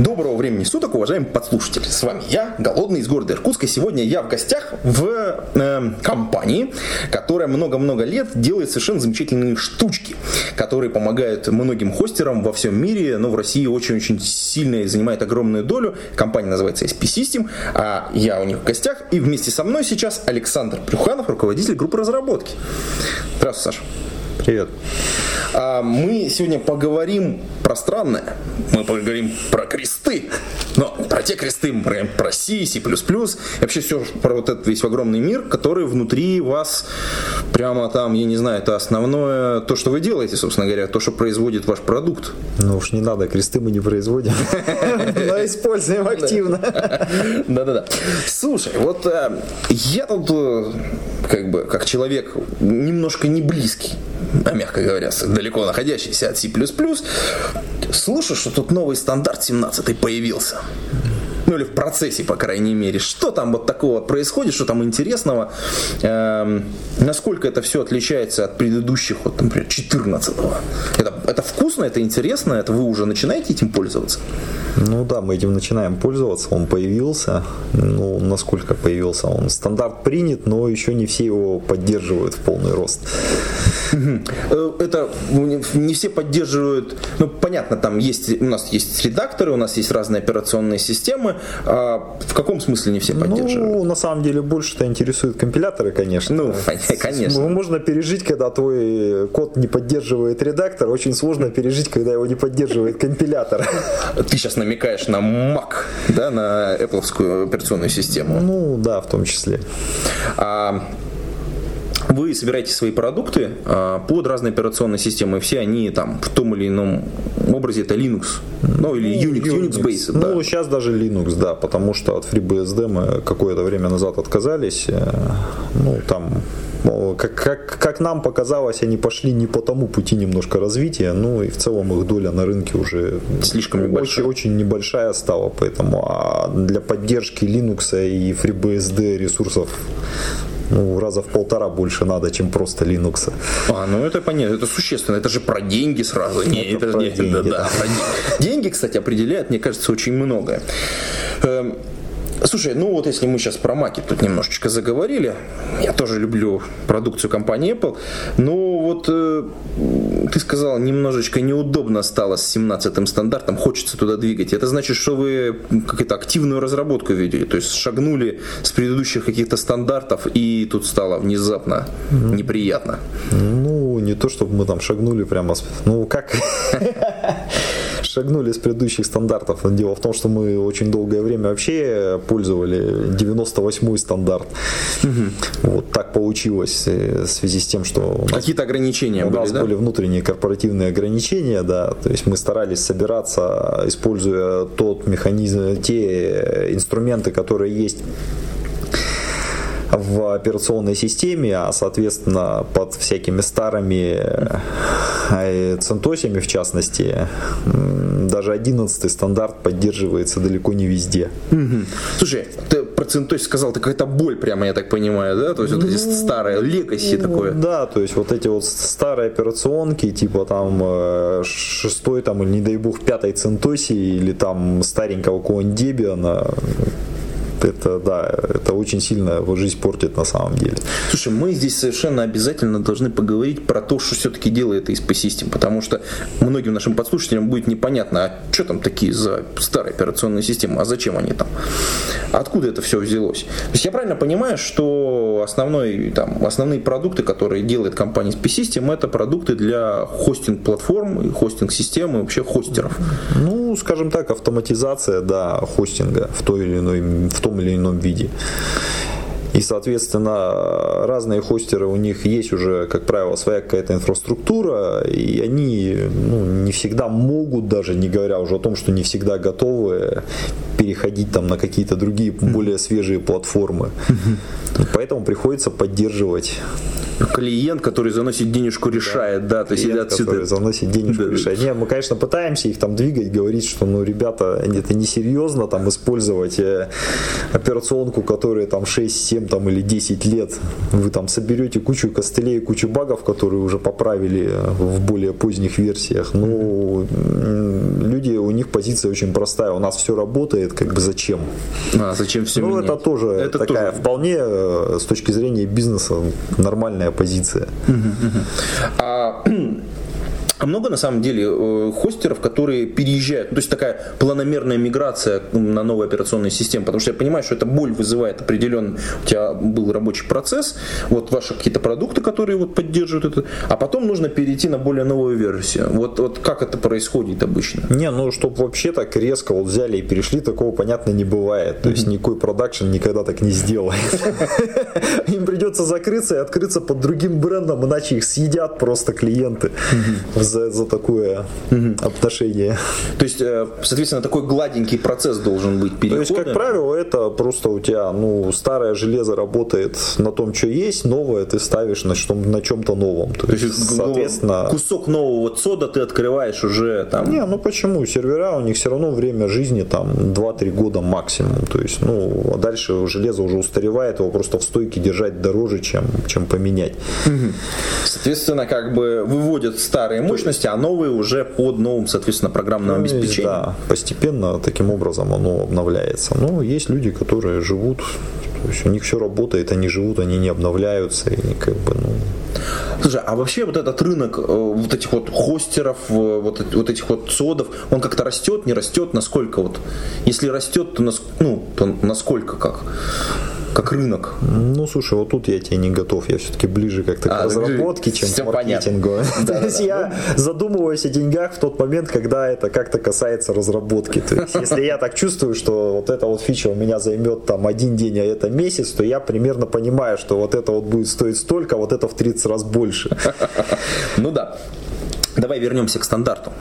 Доброго времени суток, уважаемые подслушатели. С вами я, Голодный из города Иркутска. Сегодня я в гостях в э, компании, которая много-много лет делает совершенно замечательные штучки, которые помогают многим хостерам во всем мире, но в России очень-очень сильно и занимает огромную долю. Компания называется SP System, а я у них в гостях. И вместе со мной сейчас Александр Плюханов, руководитель группы разработки. Здравствуй, Саша. Привет. А, Мы сегодня поговорим про странное. Мы поговорим про кресты. Но про те кресты, мы поговорим про C, C++. И вообще все про вот этот весь огромный мир, который внутри вас прямо там, я не знаю, это основное, то, что вы делаете, собственно говоря, то, что производит ваш продукт. Ну уж не надо, кресты мы не производим, но используем активно. Да-да-да. Слушай, вот э, я тут, э, как бы, как человек немножко не близкий, мягко говоря, далеко находящийся от C++, слышу, что тут новый стандарт 17 появился. Ну или в процессе, по крайней мере. Что там вот такого происходит, что там интересного? Эм, насколько это все отличается от предыдущих, вот, например, 14-го? Это, это вкусно, это интересно, это вы уже начинаете этим пользоваться? Ну да, мы этим начинаем пользоваться, он появился. Ну, насколько появился? Он стандарт принят, но еще не все его поддерживают в полный рост. Э, Это не- не все поддерживают. Ну, понятно, там есть у нас есть редакторы, у нас есть разные операционные системы. А в каком смысле не все поддерживают? Ну, на самом деле, больше-то интересуют компиляторы, конечно. Ну, конечно. Ну, Можно пережить, когда твой код не поддерживает редактор, очень сложно пережить, когда его не поддерживает компилятор. Ты сейчас намекаешь на Mac, да, на Apple операционную систему. Ну, да, в том числе. А вы собираете свои продукты а, под разные операционные системы, все они там в том или ином образе это Linux, ну или Unix, Unix based, да. Ну, сейчас даже Linux, да, потому что от FreeBSD мы какое-то время назад отказались. Э, Ну, там, как, как, как нам показалось, они пошли не по тому пути немножко развития, ну и в целом их доля на рынке уже Слишком небольшая. Очень, очень небольшая стала, поэтому а для поддержки Linux и FreeBSD ресурсов ну, раза в полтора больше надо, чем просто Linux. А, ну это понятно, это существенно, это же про деньги сразу. Не, Это это, про не- деньги, да, да, про деньги. Деньги, кстати, определяют, мне кажется, очень многое. Слушай, ну вот если мы сейчас про маки тут немножечко заговорили, я тоже люблю продукцию компании Apple, но вот э, ты сказал, немножечко неудобно стало с 17-м стандартом, хочется туда двигать. Это значит, что вы какую-то активную разработку ведете, то есть шагнули с предыдущих каких-то стандартов, и тут стало внезапно неприятно. Ну, не то, чтобы мы там шагнули прямо. Ну, как? Шагнули с предыдущих стандартов. Дело в том, что мы очень долгое время вообще пользовали 98-й стандарт. Вот так получилось э, в связи с тем, что Какие-то ограничения у были, нас да? были внутренние корпоративные ограничения, да, то есть мы старались собираться, используя тот механизм, те инструменты, которые есть в операционной системе, а соответственно под всякими старыми э, центосями в частности, даже 11 стандарт поддерживается далеко не везде. Слушай, ты про центось сказал, это какая-то боль прямо, я так понимаю, да? То есть вот эти старые легаси такое. Да, то есть вот эти вот старые операционки, типа там э, шестой там, или не дай бог, пятой центоси, или там старенького какого-нибудь Дебиана, это, да, это очень сильно его жизнь портит на самом деле. Слушай, мы здесь совершенно обязательно должны поговорить про то, что все-таки делает ISP System, потому что многим нашим подслушателям будет непонятно, а что там такие за старые операционные системы, а зачем они там? Откуда это все взялось? То есть я правильно понимаю, что основной, там, основные продукты, которые делает компания ISP System, это продукты для хостинг-платформ, и хостинг-систем и вообще хостеров. Ну, скажем так, автоматизация, да, хостинга в, той или иной, в том или ином виде. И, соответственно, разные хостеры, у них есть уже, как правило, своя какая-то инфраструктура, и они ну, не всегда могут, даже не говоря уже о том, что не всегда готовы переходить там на какие-то другие более свежие платформы. Поэтому приходится поддерживать клиент, который заносит денежку, решает, да, то есть клиент, сидят который заносит денежку, Да. решает. Не, мы, конечно, пытаемся их там двигать, говорить, что, ну, ребята, это несерьезно там использовать э, операционку, которая там 6, 7 там, или 10 лет. Вы там соберете кучу костылей, кучу багов, которые уже поправили э, в более поздних версиях. Ну, люди, у них позиция очень простая. У нас все работает, как бы зачем? А, зачем все Ну, это тоже Это такая тоже. вполне э, с точки зрения бизнеса нормальная позиция. А, а много на самом деле э, хостеров, которые переезжают, ну, то есть такая планомерная миграция на новую операционную систему, потому что я понимаю, что это боль вызывает определенный, у тебя был рабочий процесс, вот ваши какие-то продукты, которые вот поддерживают это, а потом нужно перейти на более новую версию. Вот, вот как это происходит обычно? Не, ну, чтобы вообще так резко вот взяли и перешли, такого, понятно, не бывает. То есть никакой продакшн никогда так не сделает. Им придется закрыться и открыться под другим брендом, иначе их съедят просто клиенты за, за такое отношение. То есть, э, соответственно, такой гладенький процесс должен быть То перехода. есть, как правило, это просто у тебя, ну, старое железо работает на том, что есть, новое ты ставишь на, на чем-то новом. То То есть, есть, ну, соответственно... кусок нового цода ты открываешь уже там. Не, ну почему? Сервера у них все равно время жизни там 2-3 года максимум. То есть, ну, а дальше железо уже устаревает, его просто в стойке держать дороже, чем, чем поменять. Соответственно, как бы выводят старые мощности, а новые уже под новым, соответственно, программным Ну, обеспечением. Да, постепенно таким образом оно обновляется. Но есть люди, которые живут, то есть у них все работает, они живут, они не обновляются, и как бы, ну, Слушай, а вообще вот этот рынок э, вот этих вот хостеров, э, вот, вот этих вот содов, он как-то растет, не растет, насколько вот? Если растет, то, нас, ну, то насколько как? Как рынок. Ну, слушай, вот тут я тебе не готов. Я все-таки ближе как-то к А, разработке, чем к маркетингу. То есть я задумываюсь о деньгах в тот момент, когда это как-то касается разработки. То есть если я так чувствую, что вот эта вот фича у меня займет там один день, а это месяц, то я примерно понимаю, что вот это вот будет стоить столько, а вот это в 30 раз больше. Ну да. Давай вернемся к стандарту,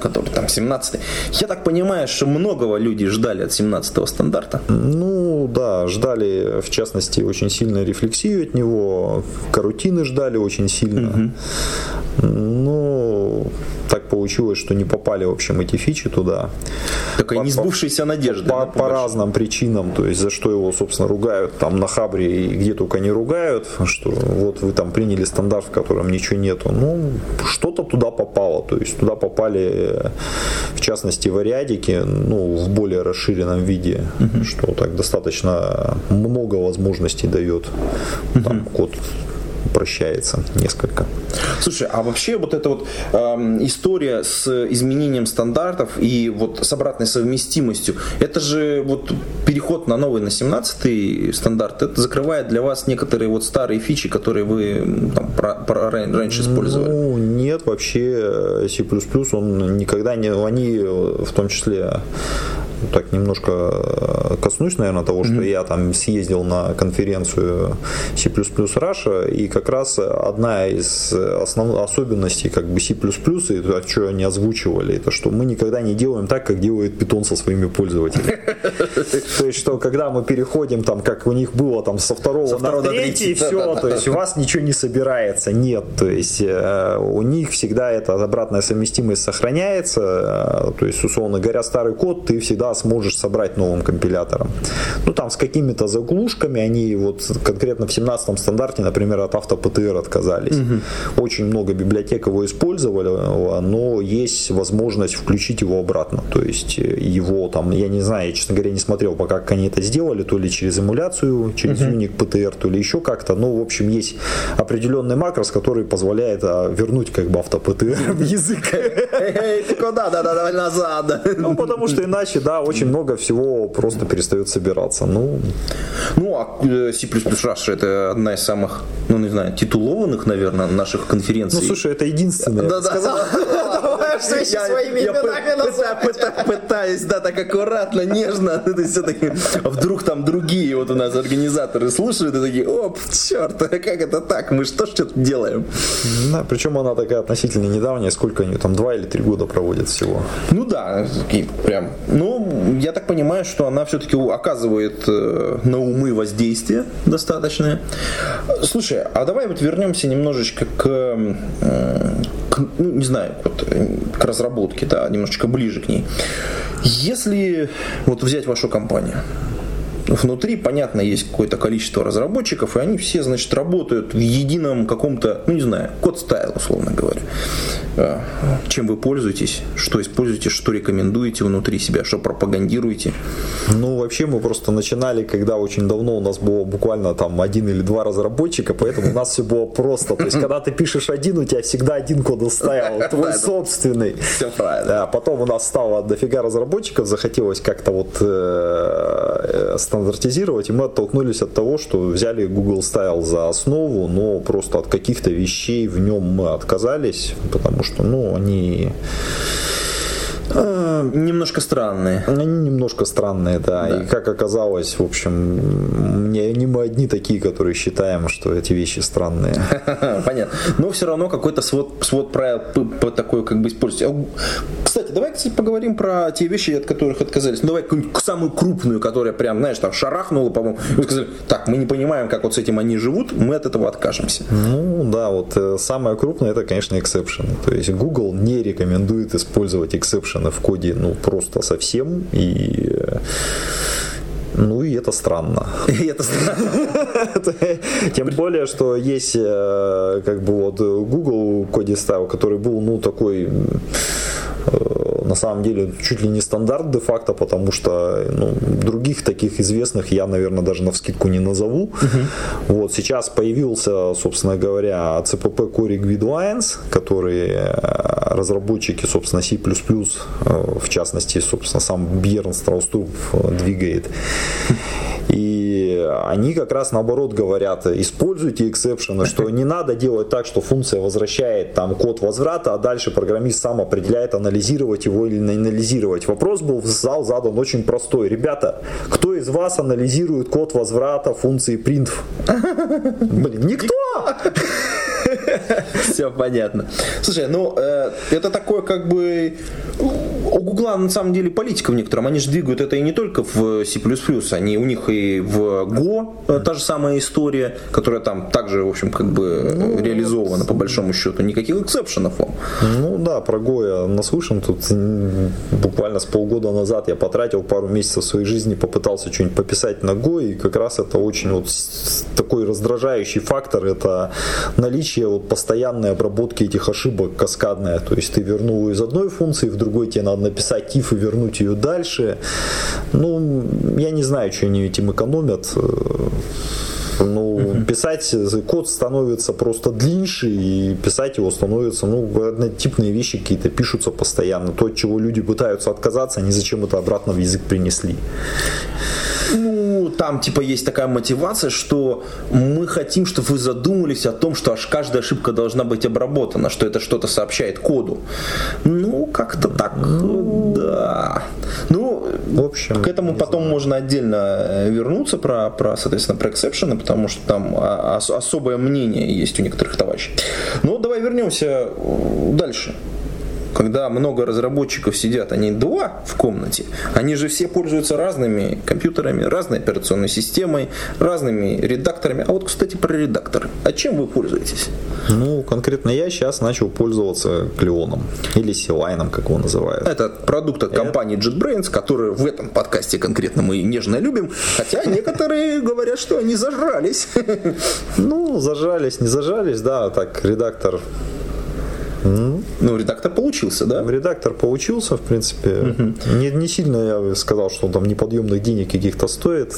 который там 17 Я так понимаю, что многого люди ждали от 17 стандарта. Ну да, ждали в частности очень сильно рефлексию от него, карутины ждали очень сильно. Но так получилось, что не попали, в общем, эти фичи туда. Такая По- несбывшаяся надежда. По, да, по разным причинам, то есть за что его, собственно, ругают там на Хабре и где только не ругают, что вот вы там приняли стандарт, в котором ничего нету. Ну, что-то туда попало, то есть туда попали, в частности, вариадики, ну, в более расширенном виде, что так достаточно много возможностей дает. Там код прощается несколько. Слушай, а вообще вот эта вот эм, история с изменением стандартов и вот с обратной совместимостью, это же вот переход на новый, на 17 стандарт, это закрывает для вас некоторые вот старые фичи, которые вы там, про- про- ран- раньше использовали. Ну, нет, вообще э, C++ он никогда не... Они в том числе так немножко э, коснусь, наверное, того, что я там съездил на конференцию C++ Russia, и как раз одна из основных особенностей как бы C++, и то, что они озвучивали, это что мы никогда не делаем так, как делает Python со своими пользователями. То есть, что когда мы переходим, там, как у них было там со второго на второго на третий, все, то есть у вас ничего не собирается, нет, то есть э, у них всегда эта обратная совместимость сохраняется, э, то есть условно говоря, старый код ты всегда сможешь собрать новым компилятором. Ну там с какими-то заглушками они вот конкретно в 17 стандарте, например, от автопТР отказались. Очень много библиотек его использовали, э, но есть возможность включить его обратно, то есть его там, я не знаю, я, честно говоря, не смотрел пока, как они это сделали, то ли через эмуляцию, через Unique PTR, то ли еще как-то, но в общем есть определенный макрос, который позволяет а, вернуть как бы автопТР в язык. Эй, ты куда? Да, да, давай назад. Ну, потому что иначе, да, очень много всего просто перестает собираться. Ну, Ну, а э, C++ Rush это одна из самых, ну, не знаю, титулованных, наверное, наших конференций. ну слушай, это единственное. Да-да. Сказал. Давай своими именами Пытаюсь, да, так аккуратно, нежно. То есть все-таки вдруг там другие вот у нас организаторы слушают и такие, оп, черт, а как это так? Мы что ж что-то делаем? Да, причем она такая относительно недавняя, сколько они там, два или три года проводят всего. Ну да, прям. Ну, я так понимаю, что она все-таки оказывает э, на умы воздействие достаточное. Слушай, а давай вот вернемся немножечко к, м, к, ну, не знаю, вот, э, к разработке, да, немножечко ближе к ней. Если вот взять вашу компанию, Внутри, понятно, есть какое-то количество разработчиков, и они все, значит, работают в едином каком-то, ну не знаю, код стайл, условно говоря. А, Чем вы пользуетесь, что используете, что рекомендуете внутри себя, что пропагандируете. Ну, вообще мы просто начинали, когда очень давно у нас было буквально там один или два разработчика, поэтому у нас все было просто. То есть, когда ты пишешь один, у тебя всегда один код стоял, твой собственный. Все правильно. Потом у нас стало дофига разработчиков, захотелось как-то вот э, э, стандартизировать, и мы оттолкнулись от того, что взяли Google Style за основу, но просто от каких-то вещей в нем мы отказались, потому что, ну, они, А, Немножко странные. они немножко странные, да. Да. И как оказалось, в общем, не, не мы одни такие, которые считаем, что эти вещи странные. Понятно. Но все равно какой-то свод, свод правил такой как бы используйте. А, Кстати, давай кстати, поговорим про те вещи, от которых отказались. Ну, давай какую-нибудь самую крупную, которая прям, знаешь, там шарахнула, по-моему. Вы сказали, так, мы не понимаем, как вот с этим они живут, мы от этого откажемся. Ну да, вот э, самое крупное это, конечно, exception ы. То есть Google не рекомендует использовать exception ы в коде, ну просто совсем. И ну и это странно. И это странно. Тем более, что есть э, как бы вот Google коде стайл, который был ну такой э, на самом деле чуть ли не стандарт де-факто, потому что ну, других таких известных я, наверное, даже на вскидку не назову. Вот сейчас появился, собственно говоря, CPP Core Guidelines, которые э, разработчики, собственно, C++, э, в частности, собственно, сам Бьерн Страуструп двигает. И они как раз наоборот говорят, используйте эксепшены, что не надо делать так, что функция возвращает там код возврата, а дальше программист сам определяет, анализировать его или не анализировать. Вопрос был в зал задан очень простой. Ребята, кто из вас анализирует код возврата функции print? Блин, никто! Все понятно. Слушай, ну э, это такое как бы у Гугла на самом деле политика в некотором. Они же двигают это и не только в C++, они у них и в Go э, та же самая история, которая там также, в общем, как бы реализована по большому счету. Никаких эксепшенов вам. Ну да, про Go я наслышан. Тут буквально с полгода назад я потратил пару месяцев своей жизни, попытался что-нибудь пописать на Go, и как раз это очень вот такой раздражающий фактор, это наличие вот постоянной обработки этих ошибок каскадная. То есть ты вернул из одной функции, в другой тебе надо написать if и вернуть ее дальше. Ну, я не знаю, что они этим экономят. Ну, писать код становится просто длиннее, и писать его становится, ну, однотипные вещи какие-то пишутся постоянно. То, от чего люди пытаются отказаться, они зачем это обратно в язык принесли. Ну, там типа есть такая мотивация, что мы хотим, чтобы вы задумались о том, что аж каждая ошибка должна быть обработана, что это что-то сообщает коду. Ну, как-то так, да. Ну, В общем, к этому потом можно отдельно э, вернуться про, про, соответственно, про эксепшены, потому что там а, ос- особое мнение есть у некоторых товарищей. Но давай вернемся э, дальше. Когда много разработчиков сидят, они два в комнате, они же все пользуются разными компьютерами, разной операционной системой, разными редакторами. А вот, кстати, про редакторы. А чем вы пользуетесь? Ну, конкретно я сейчас начал пользоваться Клеоном. Или Силайном, как его называют. Это продукт от компании JetBrains, который в этом подкасте конкретно мы нежно любим, хотя некоторые говорят, что они зажрались. Ну, зажались, не зажались, да, так, редактор Ну, редактор получился, да? Редактор поучился, в принципе. Не, не сильно я сказал, что он там неподъемных денег каких-то стоит.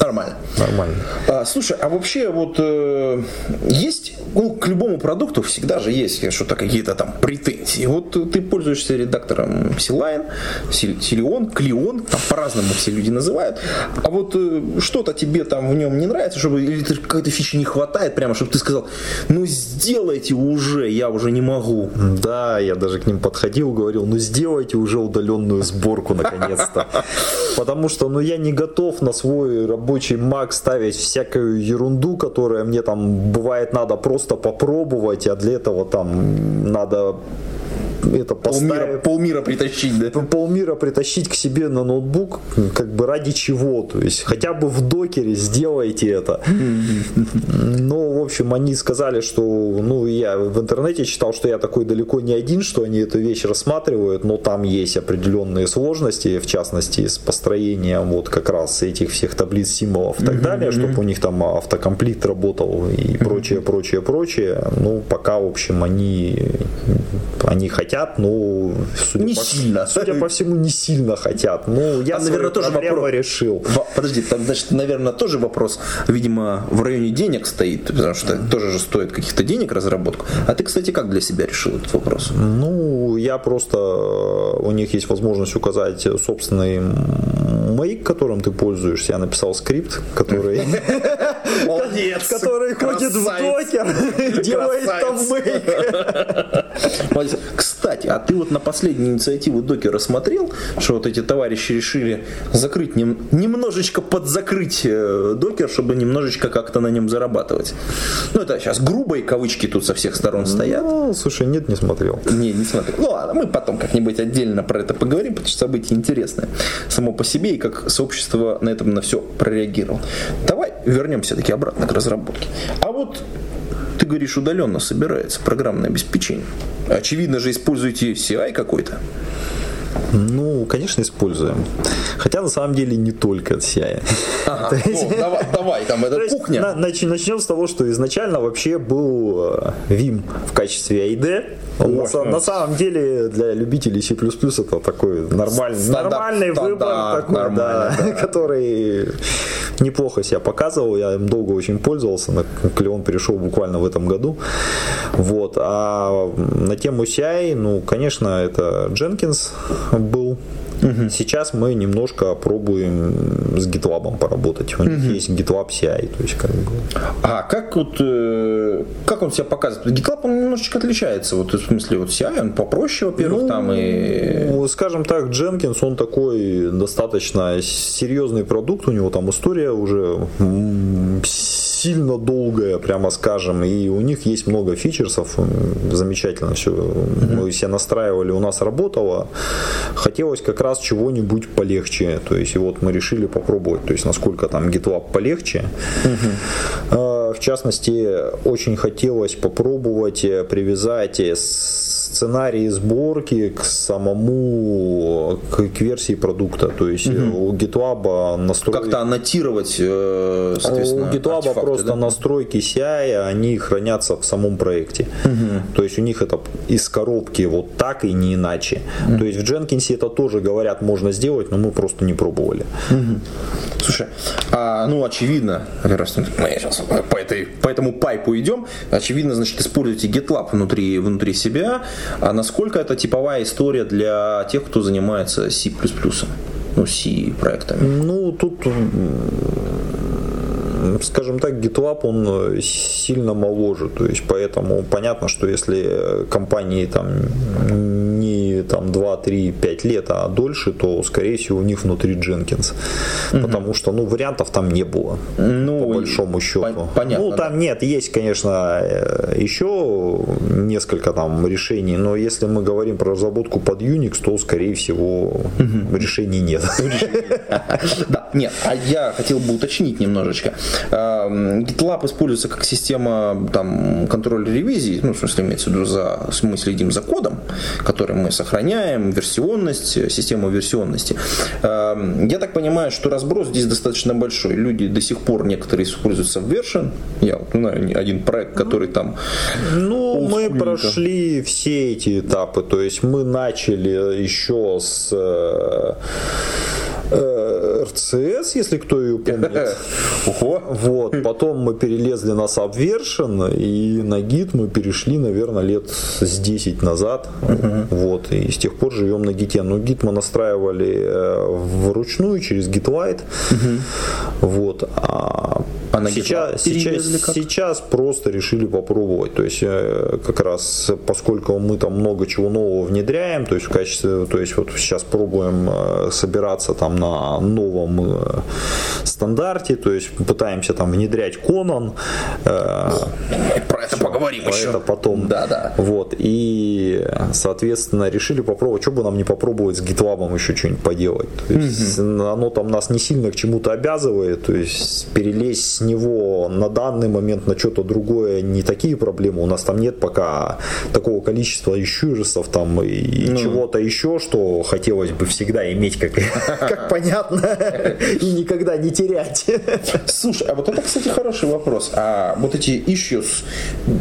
Нормально. нормально. А, слушай, а вообще вот э, есть, ну, к любому продукту всегда же есть что-то, какие-то там претензии. Вот ты пользуешься редактором Силайн, Силион, Клеон, там по-разному все люди называют. А вот э, что-то тебе там в нем не нравится, чтобы или какой-то фичи не хватает, прямо, чтобы ты сказал, ну сделайте уже, я уже не могу. Да, я даже к ним подходил, говорил, ну сделайте уже удаленную сборку наконец-то. Потому что, ну я не готов на свой рабочий Mac ставить всякую ерунду, которая мне там бывает надо просто попробовать, а для этого там надо это поставить. Полмира, полмира притащить, да? Полмира притащить к себе на ноутбук, как бы ради чего, то есть хотя бы в докере сделайте это. Но, в общем, они сказали, что, ну, я в интернете читал, что я такой далеко не один, что они эту вещь рассматривают, но там есть определенные сложности, в частности, с построением вот как раз этих всех таблиц символов и так далее, чтобы у них там автокомплит работал и прочее, прочее, прочее. Ну, пока, в общем, они, они хотят хотят, но судя не по, сильно. Судя по всему, не сильно хотят. Ну, я, там, наверное, тоже вопрос решил. Подожди, там, значит, наверное, тоже вопрос, видимо, в районе денег стоит, потому что тоже же стоит каких-то денег разработку. А ты, кстати, как для себя решил этот вопрос? Ну, я просто у них есть возможность указать собственный мейк, которым ты пользуешься. Я написал скрипт, который Молодец. который ходит в докер, делает там мейк. Кстати, а ты вот на последнюю инициативу докера смотрел, что вот эти товарищи решили закрыть, нем, немножечко подзакрыть э, докер, чтобы немножечко как-то на нем зарабатывать. Ну, это сейчас грубые кавычки тут со всех сторон стоят. Ну, слушай, нет, не смотрел. Не, не смотрел. Ну, ладно, мы потом как-нибудь отдельно про это поговорим, потому что событие интересное само по себе и как сообщество на этом на все прореагировало. Давай вернемся таки обратно к разработке. А вот ты говоришь, удаленно собирается программное обеспечение. Очевидно же, используете CI какой-то. Ну, конечно, используем. Хотя на самом деле не только CI. Ага, ну, давай, давай, там это кухня. На, начнем с того, что изначально вообще был э, Vim в качестве IDE. Он Ой, на, ну, на самом деле для любителей C++ это такой нормальный, стандарт, нормальный стандарт, выбор, такой, да, да. который неплохо себя показывал. Я им долго очень пользовался. На Клеон перешел буквально в этом году. Вот. А на тему CI, ну, конечно, это Jenkins был Угу. Сейчас мы немножко пробуем с GitLab поработать. У них угу. есть GitLab CI. То есть как бы... А как вот э, как он себя показывает? GitLab он немножечко отличается. Вот в смысле вот CI он попроще, во-первых, ну, там и. Скажем так, Jenkins он такой достаточно серьезный продукт. У него там история уже сильно долгая, прямо скажем, и у них есть много фичерсов, замечательно все, mm-hmm. мы все настраивали, у нас работало, хотелось как раз чего-нибудь полегче, то есть и вот мы решили попробовать, то есть насколько там GitLab полегче. Mm-hmm. В частности, очень хотелось попробовать привязать сценарии сборки к самому к, к версии продукта. То есть угу. у GitLab настройки... Как-то аннотировать, э, соответственно, У GitLab просто да? настройки CI, они хранятся в самом проекте. Угу. То есть у них это из коробки вот так и не иначе. Угу. То есть в Jenkins это тоже говорят можно сделать, но мы просто не пробовали. Угу. Слушай, а, ну очевидно, раз мы сейчас по, этой, по этому пайпу идем, очевидно, значит, используете GitLab внутри, внутри себя, а насколько это типовая история для тех, кто занимается C++? Ну, C проектами. Ну, тут скажем так, GitLab он сильно моложе, то есть поэтому понятно, что если компании там там 2, 3, 5 лет, а дольше, то, скорее всего, у них внутри Jenkins. Угу. Потому что, ну, вариантов там не было, ну, по большому счету. Понятно. Ну, там да. нет, есть, конечно, э, еще несколько там решений, но если мы говорим про разработку под Unix, то, скорее всего, угу. решений нет. Нет, а я хотел бы уточнить немножечко. GitLab используется как система там контроля ревизии, ну, в смысле, имеется в виду, за, мы следим за кодом, который мы сохраняем версионность, систему версионности. Эм, я так понимаю, что разброс здесь достаточно большой. Люди до сих пор некоторые используют Subversion. Я вот знаю один проект, который там... Ну, мы прошли все эти этапы. То есть мы начали еще с э, RCS, если кто ее помнит. Вот, потом мы перелезли на Subversion, и на гид мы перешли, наверное, лет с 10 назад. Вот, и с тех пор живем на гите. Но гид мы настраивали э, вручную через GitLite. Вот, а А сейчас, сейчас, сейчас просто решили попробовать. То есть, э, как раз поскольку мы там много чего нового внедряем, то есть в качестве, то есть вот сейчас пробуем собираться там на новом э, стандарте, то есть пытаемся там внедрять Conan, э, Про это поговорим про еще. это потом. Да, да. Вот, и, соответственно, решили попробовать, что бы нам не попробовать с GitLab еще что-нибудь поделать. То есть, оно там нас не сильно к чему-то обязывает, то есть, перелезть с него на данный момент на что-то другое не такие проблемы. У нас там нет пока такого количества ищурисов там и чего-то еще, что хотелось бы всегда иметь, как, как понятно, и никогда не терять. Слушай, а вот это, кстати, хороший вопрос. А вот эти issues,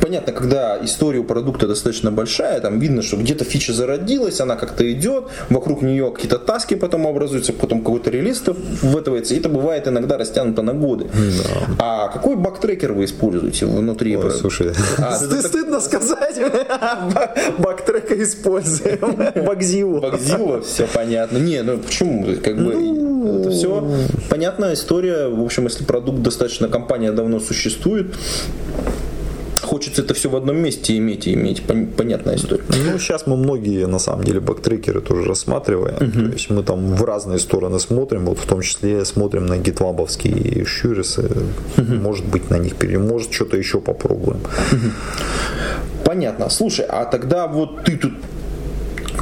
понятно, когда история у продукта достаточно большая, там видно, что где-то фича зародилась, она как-то идет, вокруг нее какие-то таски потом образуются, потом какой-то релиз вытывается, и это бывает иногда растянуто на годы. А какой бактрекер вы используете внутри? Ой, слушай, А, Сты- стыдно сказать, бактрека используем, бакзилу. Багзила, все понятно. Не, ну почему? Как бы Ну, это все понятная история. В общем, если продукт достаточно, компания давно существует, хочется это все в одном месте иметь и иметь. Пон- понятная история. Ну, сейчас мы многие, на самом деле, бактрекеры тоже рассматриваем. То есть мы там в разные стороны смотрим, вот в том числе смотрим на гитлабовские щурисы. Может быть, на них пере... Может, что-то еще попробуем. Понятно. Слушай, а тогда вот ты тут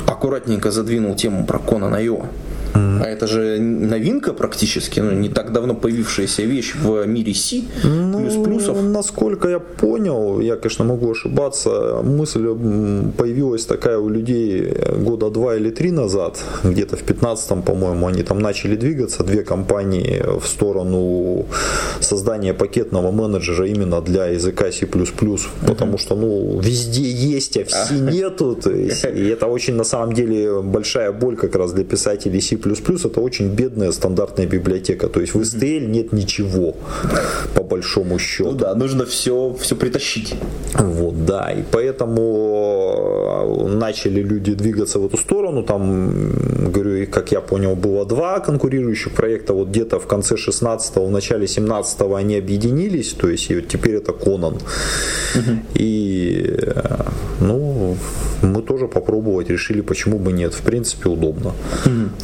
аккуратненько задвинул тему про Conan А это же новинка практически, ну, не так давно появившаяся вещь в мире C, плюс плюсов. Ну, насколько я понял, я, конечно, могу ошибаться, мысль появилась такая у людей года два или три назад, где-то в 15-м, по-моему, они там начали двигаться, две компании в сторону создания пакетного менеджера именно для языка C++, потому что, ну, везде есть, а в C нету, то есть, и это очень, на самом деле, большая боль как раз для писателей C++, это очень бедная стандартная библиотека, то есть в STL нет ничего, по большому счету. Ну да, нужно все, все притащить. Вот, да, и поэтому э, начали люди двигаться в эту сторону, там, говорю, как я понял, было два конкурирующих проекта, вот где-то в конце 16-го, в начале 17-го они объединились, то есть и вот теперь это Conan. И, э, ну, мы тоже попробовать решили, почему бы нет, в принципе, удобно,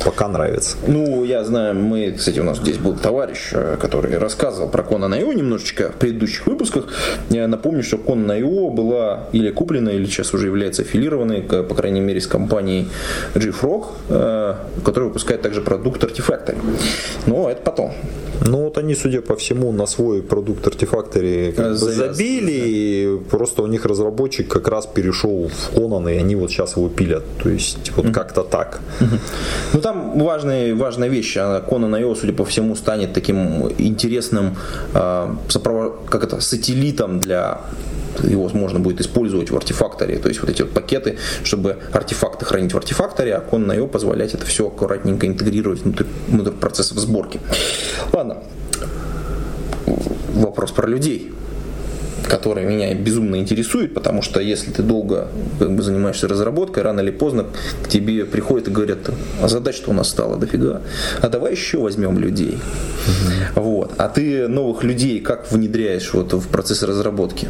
пока нравится. Ну, я знаю, мы, кстати, у нас здесь был товарищ, э, который рассказывал про Conan IO немножечко в предыдущих выпусках. Я напомню, что Conan IO была или куплена, или сейчас уже является аффилированной, по крайней мере, с компанией JFrog, э, которая выпускает также продукт Artifactory. Но это потом. Ну вот они, судя по всему, на свой продукт Artifactory как Завязаны, забили, и просто у них разработчик как раз перешел в Conan, и они вот сейчас его пилят. То есть вот как-то так. Ну, там важная, важная вещь. а Conan IO, судя по всему, станет таким интересным э, как это, сателлитом для его можно будет использовать в артефакторе, то есть вот эти вот пакеты, чтобы артефакты хранить в артефакторе, а Conan IO позволять это все аккуратненько интегрировать внутрь, внутрь процессов сборки. Ладно, вопрос про людей который меня безумно интересует, потому что если ты долго как бы, занимаешься разработкой, рано или поздно к тебе приходят и говорят, а задач-то у нас стало дофига, а давай еще возьмем людей. Вот. А ты новых людей как внедряешь вот в процесс разработки?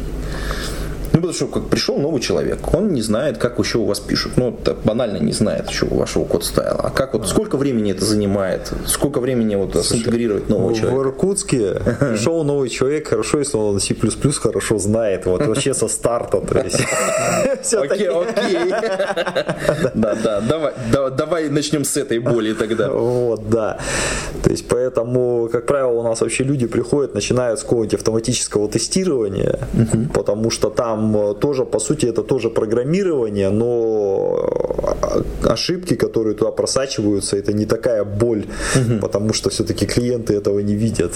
Ну, потому что как пришел новый человек, он не знает, как еще у вас пишут. Ну, это банально не знает еще вашего код стайла. А как вот, сколько времени это занимает? Сколько времени вот синтегрировать нового В человека? Иркутске пришел новый человек, хорошо, если он C++ хорошо знает, вот вообще со старта. То есть. Окей, окей. Да, да, давай, да- давай начнем с этой боли тогда. Вот, да. То есть, поэтому, как правило, у нас вообще люди приходят, начинают с какого-нибудь автоматического тестирования, потому что там э, тоже, по сути, это тоже программирование, но э, ошибки, которые туда просачиваются, это не такая боль, потому что все-таки клиенты этого не видят.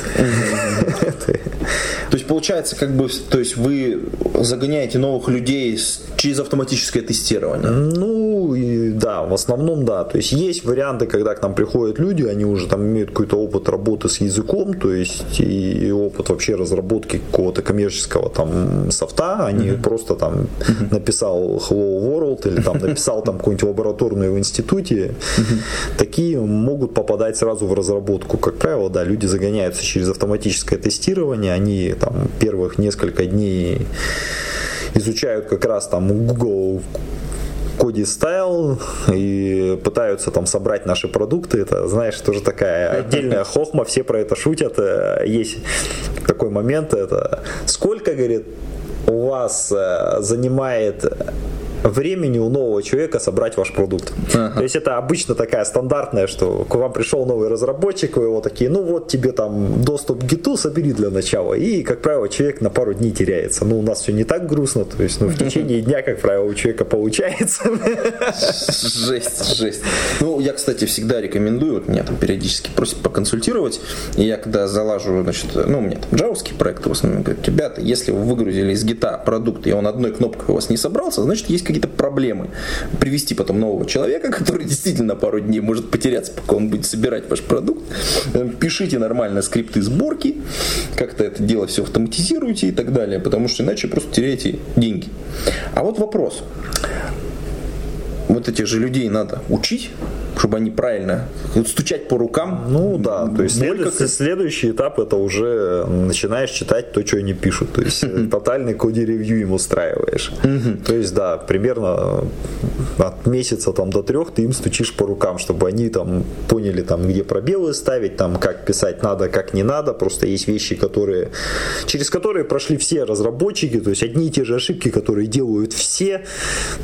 То есть получается, как бы, то есть вы загоняете новых людей через автоматическое тестирование. Ну, Ну и да, в основном да. То есть есть варианты, когда к нам приходят люди, они уже там имеют какой-то опыт работы с языком, то есть и, и опыт вообще разработки какого-то коммерческого там софта, они mm-hmm. просто там mm-hmm. написал Hello World или там написал там какую-нибудь лабораторную в институте, mm-hmm. такие могут попадать сразу в разработку. Как правило, да, люди загоняются через автоматическое тестирование, они там первых несколько дней изучают как раз там Google Коди Стайл и пытаются там собрать наши продукты. Это, знаешь, тоже такая отдельная хохма, все про это шутят. Э, есть такой момент, это сколько, говорит, у вас э, занимает времени у нового человека собрать ваш продукт. Ага. То есть это обычно такая стандартная, что к вам пришел новый разработчик, вы его такие, ну вот тебе там доступ к гиту, собери для начала. И, как правило, человек на пару дней теряется. Ну, у нас все не так грустно, то есть ну, в течение дня, как правило, у человека получается. Жесть, жесть. Ну, я, кстати, всегда рекомендую, вот меня там периодически просят поконсультировать, и я когда залажу, значит, ну, у меня там джавовский проект в основном, говорят, ребята, если вы выгрузили из гита продукт, и он одной кнопкой у вас не собрался, значит, есть какие-то проблемы. Привести потом нового человека, который действительно пару дней может потеряться, пока он будет собирать ваш продукт. Э, пишите нормально скрипты сборки, как-то это дело все автоматизируйте и так далее, потому что иначе просто теряете деньги. А вот вопрос. Вот этих же людей надо учить, чтобы они правильно стучать по рукам. Ну да, то есть след, как... следующий этап это уже начинаешь читать то, что они пишут. То есть тотальный коди-ревью им устраиваешь. То есть да, примерно от месяца там до трех ты им стучишь по рукам, чтобы они там поняли там, где пробелы ставить, там как писать надо, как не надо. Просто есть вещи, которые через которые прошли все разработчики, то есть одни и те же ошибки, которые делают все.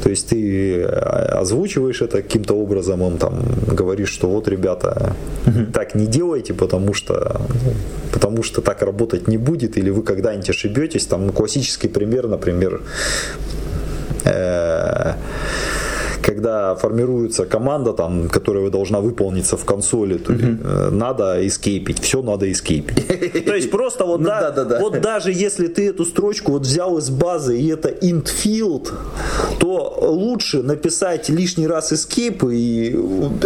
То есть ты а, озвучиваешь это каким-то образом, им там говоришь, что вот, ребята, так не делайте, потому что, потому что так работать не будет, или вы когда-нибудь ошибетесь. Там классический пример, например, э- когда формируется команда, там, которая должна выполниться в консоли, то uh надо эскейпить, все надо эскейпить. То есть просто вот, ну, да, да, да, вот даже если ты эту строчку вот взял из базы и это int field, то лучше написать лишний раз escape и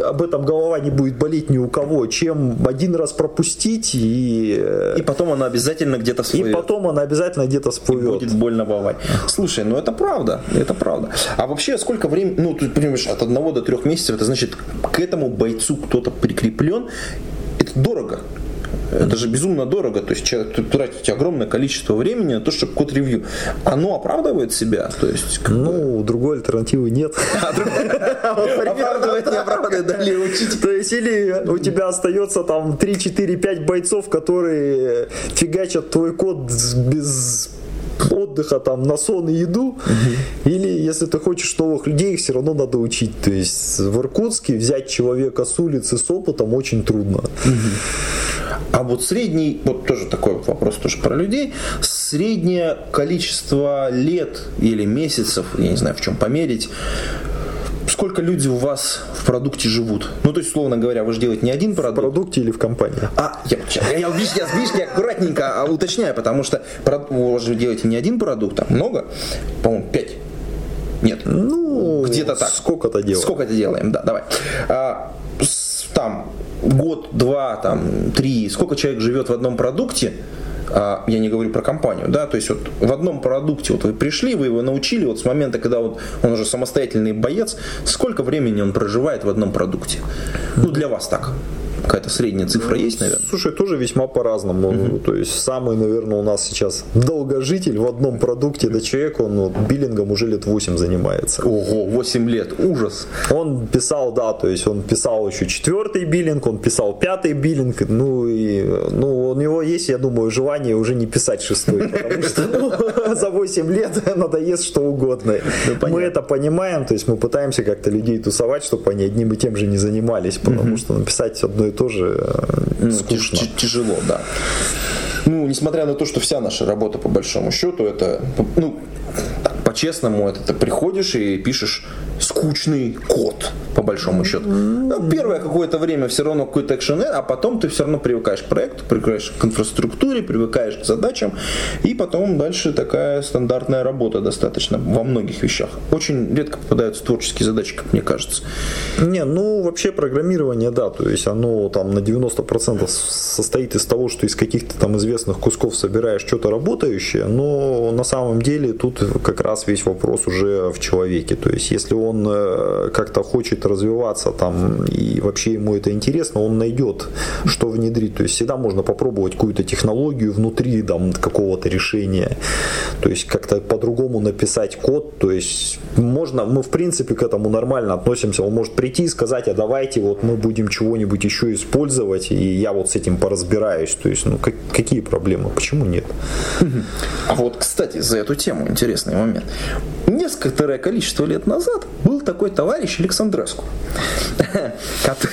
об этом голова не будет болеть ни у кого, чем один раз пропустить и... Э, и потом она обязательно где-то всплывет. И потом она обязательно где-то всплывет. И будет больно волновать. Слушай, ну это правда, это правда. А вообще сколько времени, ну ты понимаешь, от одного до трех месяцев, это значит, к этому бойцу кто-то прикреплен, это дорого. Это же безумно дорого. То есть человек тратить огромное количество времени на то, чтобы код ревью. Оно оправдывает себя? То есть, ну, другой альтернативы нет. Оправдывает, не оправдывает, далее учить. То есть, или у тебя остается там 3, 4, 5 бойцов, которые фигачат твой код без отдыха там на сон и еду, угу. или если ты хочешь новых людей, их все равно надо учить. То есть в Иркутске взять человека с улицы с опытом очень трудно. Угу. А вот средний, вот тоже такой вопрос тоже про людей, среднее количество лет или месяцев, я не знаю в чем померить, сколько люди у вас в продукте живут? Ну, то есть, условно говоря, вы же делаете не один продукт. В продукте или в компании? А, я, я, я, видишь, я, видишь, я аккуратненько а, уточняю, потому что вы же делаете не один продукт, а много, по-моему, пять. Нет. Ну, где-то так. Сколько-то делаем. Сколько-то делаем, да, давай. А, там год, два, там, три, сколько человек живет в одном продукте, а, я не говорю про компанию, да, то есть вот в одном продукте вот вы пришли, вы его научили, вот с момента, когда вот он уже самостоятельный боец, сколько времени он проживает в одном продукте? Ну, для вас так какая-то средняя цифра есть, наверное? Слушай, тоже весьма по-разному. Угу. То есть самый, наверное, у нас сейчас долгожитель в одном продукте, это человек, он вот, биллингом уже лет 8 занимается. Ого, 8 лет, ужас. Он писал, да, то есть он писал еще четвертый биллинг, он писал пятый биллинг, ну и ну, у него есть, я думаю, желание уже не писать шестой, потому что ну, за 8 лет надоест что угодно. Ну, мы это понимаем, то есть мы пытаемся как-то людей тусовать, чтобы они одним и тем же не занимались, потому что написать одно и тоже э, ну, скучно. Тяжело, да. Ну, несмотря на то, что вся наша работа, по большому счету, это, ну, по-честному это ты приходишь и пишешь скучный код, по большому счету. Ну, первое какое-то время все равно какой-то экшен, а потом ты все равно привыкаешь к проекту, привыкаешь к инфраструктуре, привыкаешь к задачам, и потом дальше такая стандартная работа достаточно во многих вещах. Очень редко попадаются творческие задачи, как мне кажется. Не, ну вообще программирование, да, то есть оно там на 90% состоит из того, что из каких-то там известных кусков собираешь что-то работающее, но на самом деле тут как раз весь вопрос уже в человеке. То есть если он э, как-то хочет развиваться там и вообще ему это интересно, он найдет, что внедрить. То есть всегда можно попробовать какую-то технологию внутри там какого-то решения. То есть как-то по-другому написать код. То есть можно, мы в принципе к этому нормально относимся. Он может прийти и сказать, а давайте вот мы будем чего-нибудь еще использовать, и я вот с этим поразбираюсь. То есть, ну как, какие проблемы? Почему нет? А вот, кстати, за эту тему интересный момент. Несколько количество лет назад был такой товарищ Александреску,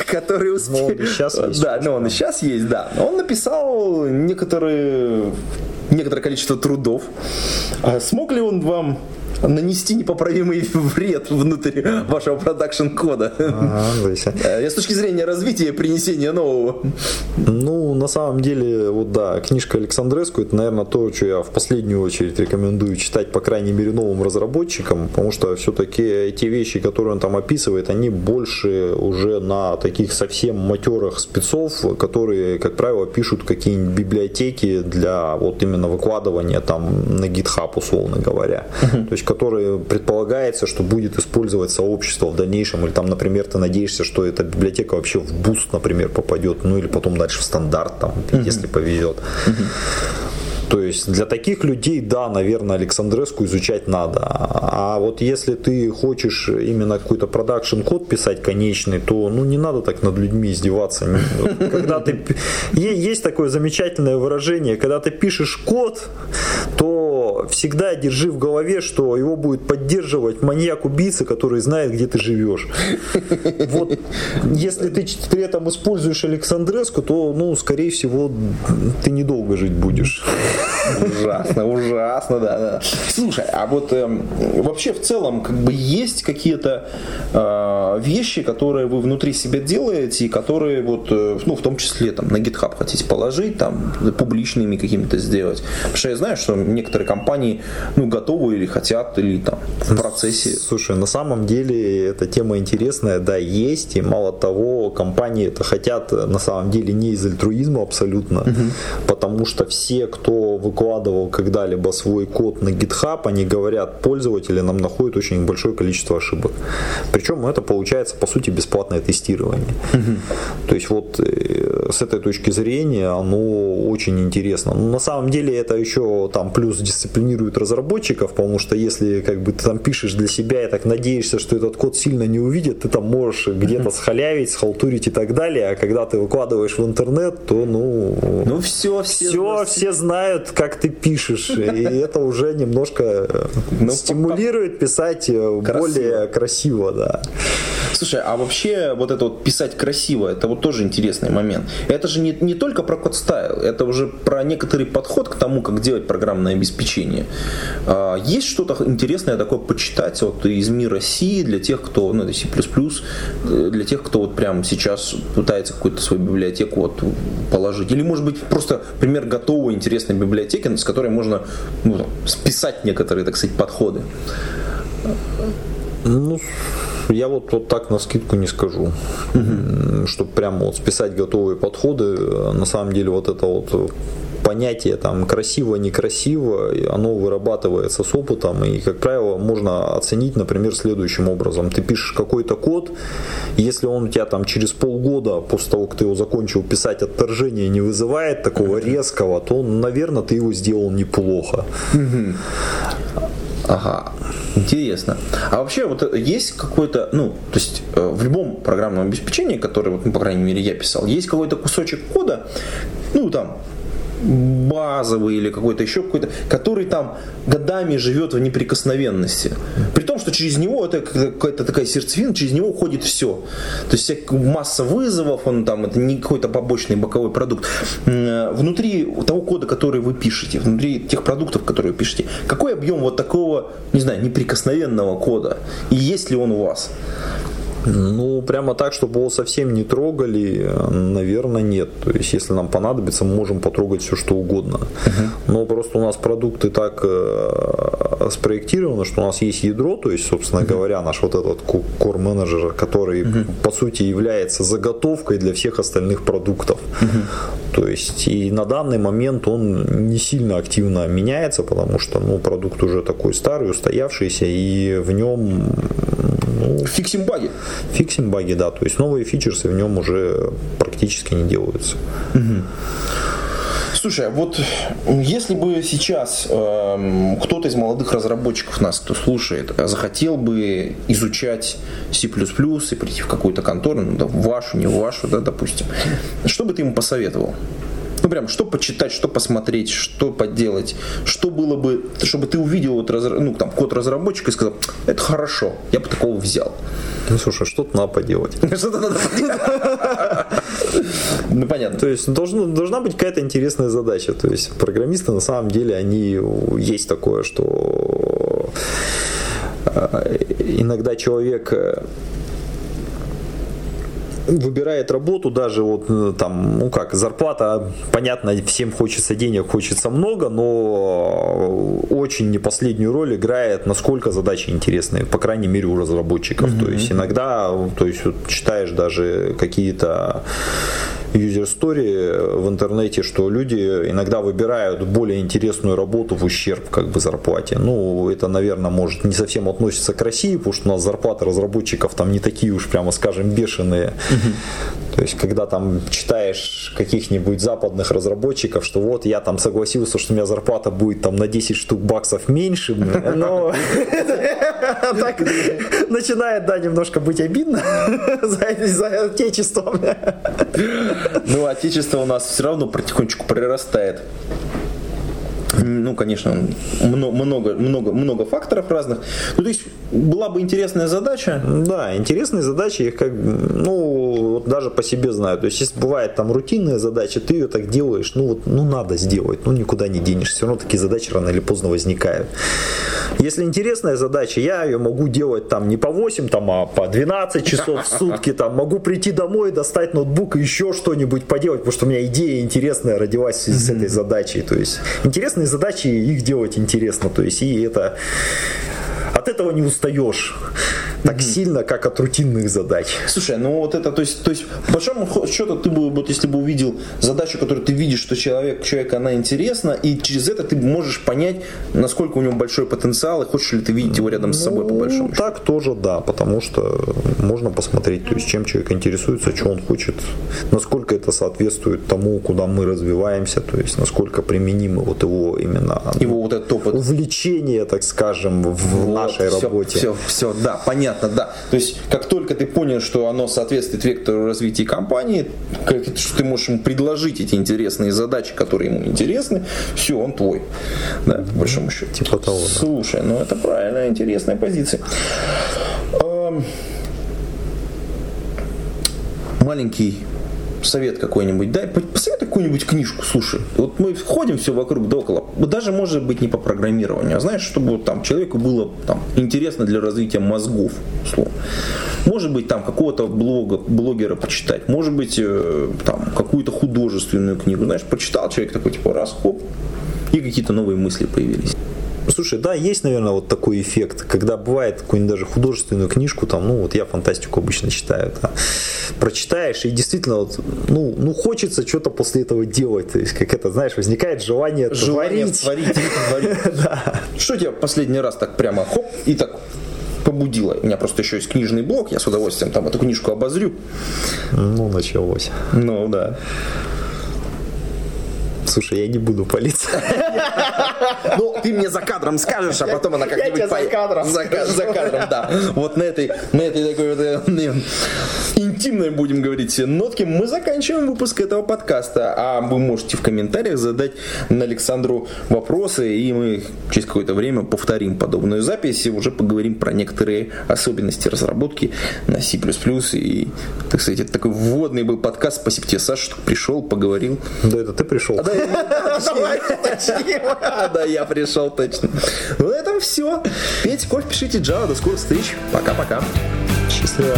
который успел... Он сейчас есть. Да, но он и сейчас есть, да. Он написал некоторые некоторое количество трудов. А смог ли он вам нанести непоправимый вред внутрь вашего продакшн-кода. Ага, э, с точки зрения развития и принесения нового. Ну, на самом деле, вот да, книжка Александреску, это, наверное, то, что я в последнюю очередь рекомендую читать, по крайней мере, новым разработчикам, потому что все-таки те вещи, которые он там описывает, они больше уже на таких совсем матерых спецов, которые, как правило, пишут какие-нибудь библиотеки для вот именно выкладывания там на GitHub, условно говоря. Uh-huh. То есть который предполагается, что будет использовать сообщество в дальнейшем, или там, например, ты надеешься, что эта библиотека вообще в Boost, например, попадет, ну или потом дальше в стандарт, там, mm-hmm. если повезет. Mm-hmm. То есть для таких людей, да, наверное, Александреску изучать надо. А вот если ты хочешь именно какой-то production код писать конечный, то ну не надо так над людьми издеваться. Когда ты есть такое замечательное выражение, когда ты пишешь код, то всегда держи в голове, что его будет поддерживать маньяк-убийца, который знает, где ты живешь. Вот если ты при этом используешь Александреску, то, ну, скорее всего, ты недолго жить будешь. Ужасно, ужасно, да, да. Слушай, а вот э, вообще в целом как бы есть какие-то э, вещи, которые вы внутри себя делаете, и которые вот, э, ну, в том числе там на GitHub хотите положить, там, публичными какими-то сделать. Потому что я знаю, что некоторые компании, ну, готовы или хотят, или там в процессе. Слушай, на самом деле эта тема интересная, да, есть, и мало того, компании это хотят на самом деле не из альтруизма абсолютно, угу. потому что все, кто выкладывал когда-либо свой код на GitHub, они говорят, пользователи нам находят очень большое количество ошибок. Причем это получается, по сути, бесплатное тестирование. Угу. То есть вот э, с этой точки зрения оно очень интересно. Но на самом деле это еще там плюс дисциплинирует разработчиков, потому что если как бы ты там пишешь для себя и так надеешься, что этот код сильно не увидит, ты там можешь где-то схалявить, схалтурить и так далее, а когда ты выкладываешь в интернет, то ну... Ну все, все, все, все знают, как ты пишешь, и это уже немножко ну, стимулирует писать э, более красиво, да. Слушай, а вообще вот это вот писать красиво, это вот тоже интересный момент. Это же не, не только про код стайл, это уже про некоторый подход к тому, как делать программное обеспечение. А, есть что-то интересное такое почитать вот из мира C для тех, кто, ну это C++, для тех, кто вот прямо сейчас пытается какую-то свою библиотеку вот положить. Или может быть просто пример готовой интересной библиотеки, с которой можно ну, списать некоторые, так сказать, подходы. Ну, я вот, вот так на скидку не скажу. Угу. Чтобы прямо вот списать готовые подходы. На самом деле вот это вот понятие там красиво, некрасиво, оно вырабатывается с опытом, и, как правило, можно оценить, например, следующим образом. Ты пишешь какой-то код, если он у тебя там через полгода, после того, как ты его закончил писать, отторжение не вызывает такого резкого, то, наверное, ты его сделал неплохо. Ага, интересно. А вообще вот есть какой-то, ну, то есть э, в любом программном обеспечении, которое, вот, ну, по крайней мере, я писал, есть какой-то кусочек кода, ну, там, базовый или какой-то еще какой-то, который там годами живет в неприкосновенности. При том, что через него это какая-то такая сердцевина, через него уходит все. То есть масса вызовов, он там, это не какой-то побочный боковой продукт. Внутри того кода, который вы пишете, внутри тех продуктов, которые вы пишете, какой объем вот такого, не знаю, неприкосновенного кода? И есть ли он у вас? Ну, прямо так, чтобы его совсем не трогали, наверное, нет. То есть, если нам понадобится, мы можем потрогать все, что угодно. Uh-huh. Но просто у нас продукты так э, спроектированы, что у нас есть ядро, то есть, собственно uh-huh. говоря, наш вот этот core менеджер, который, uh-huh. по сути, является заготовкой для всех остальных продуктов. Uh-huh. То есть, и на данный момент он не сильно активно меняется, потому что, ну, продукт уже такой старый, устоявшийся, и в нем фиксим баги. Фиксим баги, да. То есть новые фичерсы в нем уже практически не делаются. Угу. Слушай, а вот если бы сейчас э, кто-то из молодых разработчиков нас, кто слушает, захотел бы изучать C++ и прийти в какую-то контору, ну, да, вашу, не вашу, да, допустим, что бы ты ему посоветовал? Прям, что почитать, что посмотреть, что поделать, что было бы, чтобы ты увидел вот разра... ну, там, код разработчика и сказал, это хорошо, я бы такого взял. Ну, слушай, что-то надо поделать. Что-то надо поделать. Ну, понятно. То есть должна, должна быть какая-то интересная задача. То есть программисты на самом деле, они есть такое, что э, иногда человек э, выбирает работу, даже вот э, там, ну как, зарплата, понятно, всем хочется денег, хочется много, но очень не последнюю роль играет, насколько задачи интересные, по крайней мере у разработчиков. Mm-hmm. То есть иногда, то есть вот читаешь даже какие-то user story в интернете, что люди иногда выбирают более интересную работу в ущерб как бы зарплате. Ну, это, наверное, может не совсем относится к России, потому что у нас зарплаты разработчиков там не такие уж, прямо скажем, бешеные. Угу. То есть, когда там читаешь каких-нибудь западных разработчиков, что вот я там согласился, что у меня зарплата будет там на 10 штук баксов меньше, но так начинает, да, немножко быть обидно за отечеством. Ну, отечество у нас все равно потихонечку прирастает. Ну, конечно, много, много, много факторов разных. Ну, то есть, была бы интересная задача. Да, интересные задачи, их как, ну, даже по себе знаю. То есть, если бывает там рутинная задача, ты ее так делаешь, ну, вот, ну, надо сделать, ну, никуда не денешься. Все равно такие задачи рано или поздно возникают. Если интересная задача, я ее могу делать там не по 8, там, а по 12 часов в сутки, там, могу прийти домой, достать ноутбук и еще что-нибудь поделать, потому что у меня идея интересная родилась с этой задачей. То есть, интересные задачи, их делать интересно. То есть, и это от этого не устаешь так mm-hmm. сильно, как от рутинных задач. Слушай, ну вот это, то есть, то есть, по большому счету, ты бы, вот если бы увидел задачу, которую ты видишь, что человек, человек, она интересна, и через это ты можешь понять, насколько у него большой потенциал, и хочешь ли ты видеть его рядом с собой, по большому счету. Так тоже, да, потому что можно посмотреть, то есть, чем человек интересуется, что он хочет, насколько это соответствует тому, куда мы развиваемся, то есть, насколько применимо вот его именно его вот этот опыт. увлечение, так скажем, в вот, нашей все, работе. Все, все, да, понятно понятно, да. То есть, как только ты понял, что оно соответствует вектору развития компании, что ты можешь ему предложить эти интересные задачи, которые ему интересны, все, он твой. Да, по большому счету. Типа того, да. Слушай, ну это правильная, интересная позиция. Маленький совет какой-нибудь, дай, посоветуй какую-нибудь книжку, слушай. Вот мы ходим все вокруг да около, даже может быть не по программированию, а знаешь, чтобы там человеку было там интересно для развития мозгов, условно. Может быть там какого-то блога, блогера почитать, может быть э, там какую-то художественную книгу, знаешь, почитал человек такой типа раз, хоп, и какие-то новые мысли появились. Слушай, да, есть, наверное, вот такой эффект, когда бывает какую-нибудь даже художественную книжку, там, ну, вот я фантастику обычно читаю, да, прочитаешь, и действительно, вот, ну, ну, хочется что-то после этого делать, то есть, как это, знаешь, возникает желание, желание творить. творить, да. Что тебя последний раз так прямо, хоп, и так побудило. У меня просто еще есть книжный блог, я с удовольствием там эту книжку обозрю. Ну, началось. Ну, да. Слушай, я не буду палиться. Ну, ты мне за кадром скажешь, а потом она как-нибудь... тебе за по- кадром За, за кадром, да. Вот на этой, на этой такой вот э, интимной, будем говорить, нотке мы заканчиваем выпуск этого подкаста. А вы можете в комментариях задать на Александру вопросы, и мы через какое-то время повторим подобную запись и уже поговорим про некоторые особенности разработки на C++. И, так сказать, это такой вводный был подкаст. Спасибо тебе, Саша, что пришел, поговорил. Да это ты пришел. Да. А, Да, я пришел точно. Ну, на этом все. Пейте кофе, пишите Java. До скорых встреч. Пока-пока. Счастливо.